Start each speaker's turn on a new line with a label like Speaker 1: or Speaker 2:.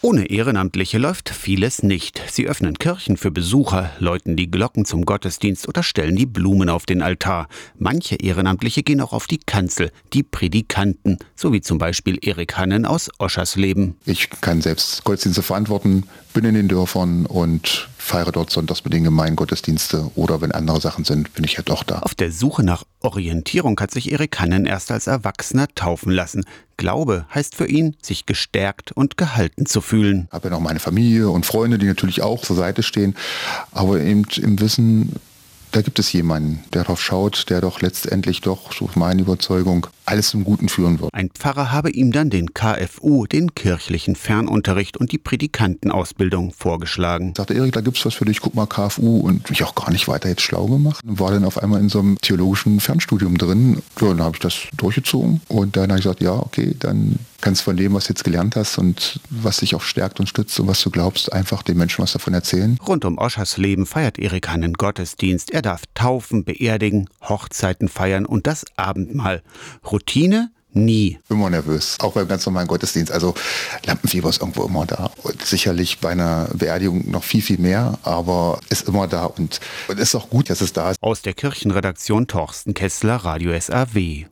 Speaker 1: Ohne Ehrenamtliche läuft vieles nicht. Sie öffnen Kirchen für Besucher, läuten die Glocken zum Gottesdienst oder stellen die Blumen auf den Altar. Manche Ehrenamtliche gehen auch auf die Kanzel, die Predikanten, so wie zum Beispiel Erik Hannen aus Oschersleben.
Speaker 2: Ich kann selbst Gottesdienste verantworten, bin in den Dörfern und feiere dort sonntags mit den Gemeingottesdienste oder wenn andere Sachen sind, bin ich ja doch da.
Speaker 1: Auf der Suche nach Orientierung hat sich Erik Hannen erst als Erwachsener taufen lassen. Glaube heißt für ihn, sich gestärkt und gehalten zu fühlen.
Speaker 2: Ich habe ja noch meine Familie und Freunde, die natürlich auch zur Seite stehen, aber eben im Wissen, da gibt es jemanden, der darauf schaut, der doch letztendlich doch, so meine Überzeugung, alles zum Guten führen wird.
Speaker 1: Ein Pfarrer habe ihm dann den KFU, den kirchlichen Fernunterricht und die Predikantenausbildung vorgeschlagen.
Speaker 2: Ich sagte, Erik, da gibt's was für dich, guck mal KFU und mich auch gar nicht weiter jetzt schlau gemacht. Und war dann auf einmal in so einem theologischen Fernstudium drin. Ja, dann habe ich das durchgezogen und dann habe ich gesagt, ja, okay, dann kannst von dem, was du jetzt gelernt hast und was dich auch stärkt und stützt und was du glaubst, einfach den Menschen was davon erzählen.
Speaker 1: Rund um Oschers Leben feiert Erik einen Gottesdienst. Er darf taufen, beerdigen, Hochzeiten feiern und das Abendmahl. Routine? Nie.
Speaker 2: Immer nervös, auch beim ganz normalen Gottesdienst. Also Lampenfieber ist irgendwo immer da. Und sicherlich bei einer Beerdigung noch viel, viel mehr, aber ist immer da und, und ist auch gut, dass es da ist.
Speaker 1: Aus der Kirchenredaktion Torsten Kessler, Radio SAW.